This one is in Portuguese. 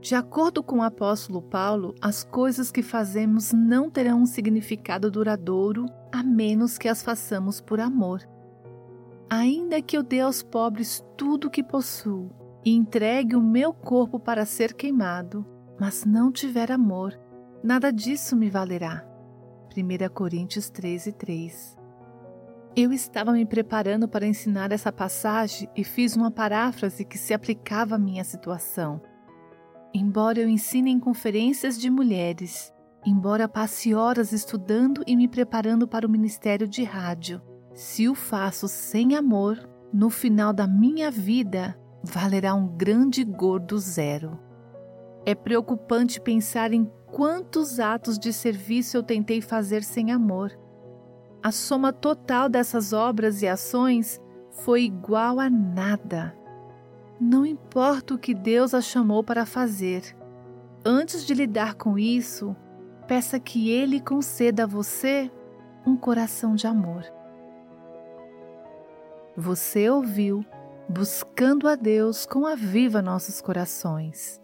De acordo com o apóstolo Paulo, as coisas que fazemos não terão um significado duradouro a menos que as façamos por amor. Ainda que eu dê aos pobres tudo o que possuo e entregue o meu corpo para ser queimado, mas não tiver amor, nada disso me valerá. 1 Coríntios 13, 3 Eu estava me preparando para ensinar essa passagem e fiz uma paráfrase que se aplicava à minha situação. Embora eu ensine em conferências de mulheres, embora passe horas estudando e me preparando para o ministério de rádio, se o faço sem amor, no final da minha vida valerá um grande gordo zero. É preocupante pensar em quantos atos de serviço eu tentei fazer sem amor. A soma total dessas obras e ações foi igual a nada. Não importa o que Deus a chamou para fazer. Antes de lidar com isso, peça que Ele conceda a você um coração de amor. Você ouviu Buscando a Deus com a Viva Nossos Corações.